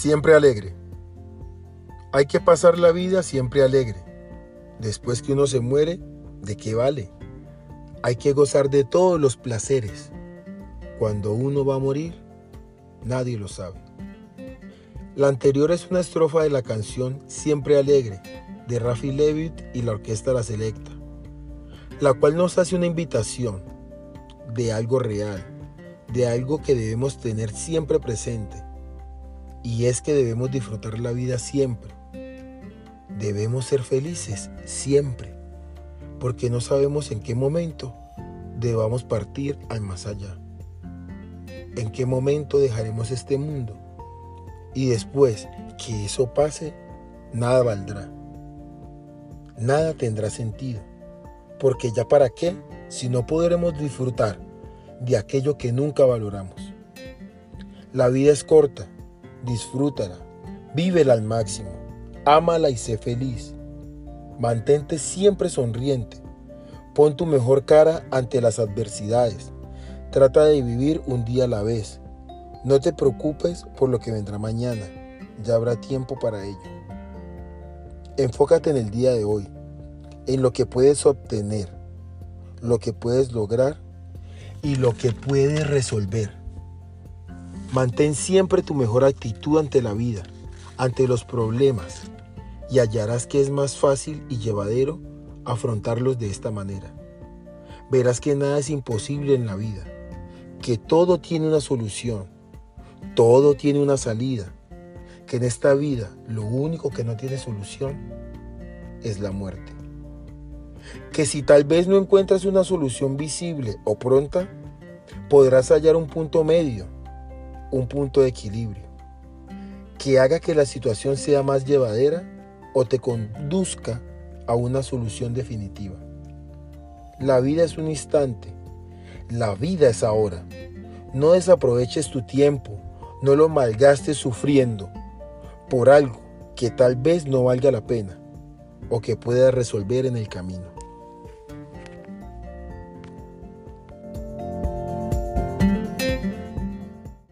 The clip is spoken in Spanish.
Siempre alegre. Hay que pasar la vida siempre alegre. Después que uno se muere, ¿de qué vale? Hay que gozar de todos los placeres. Cuando uno va a morir, nadie lo sabe. La anterior es una estrofa de la canción Siempre Alegre de Rafi Levitt y la Orquesta La Selecta, la cual nos hace una invitación de algo real, de algo que debemos tener siempre presente, y es que debemos disfrutar la vida siempre. Debemos ser felices siempre, porque no sabemos en qué momento debamos partir al más allá. En qué momento dejaremos este mundo. Y después que eso pase, nada valdrá. Nada tendrá sentido. Porque ya para qué si no podremos disfrutar de aquello que nunca valoramos. La vida es corta disfrútala, vívela al máximo, ámala y sé feliz. Mantente siempre sonriente, pon tu mejor cara ante las adversidades, trata de vivir un día a la vez. No te preocupes por lo que vendrá mañana, ya habrá tiempo para ello. Enfócate en el día de hoy, en lo que puedes obtener, lo que puedes lograr y lo que puedes resolver. Mantén siempre tu mejor actitud ante la vida, ante los problemas, y hallarás que es más fácil y llevadero afrontarlos de esta manera. Verás que nada es imposible en la vida, que todo tiene una solución, todo tiene una salida, que en esta vida lo único que no tiene solución es la muerte. Que si tal vez no encuentras una solución visible o pronta, podrás hallar un punto medio un punto de equilibrio que haga que la situación sea más llevadera o te conduzca a una solución definitiva. La vida es un instante, la vida es ahora. No desaproveches tu tiempo, no lo malgastes sufriendo por algo que tal vez no valga la pena o que puedas resolver en el camino.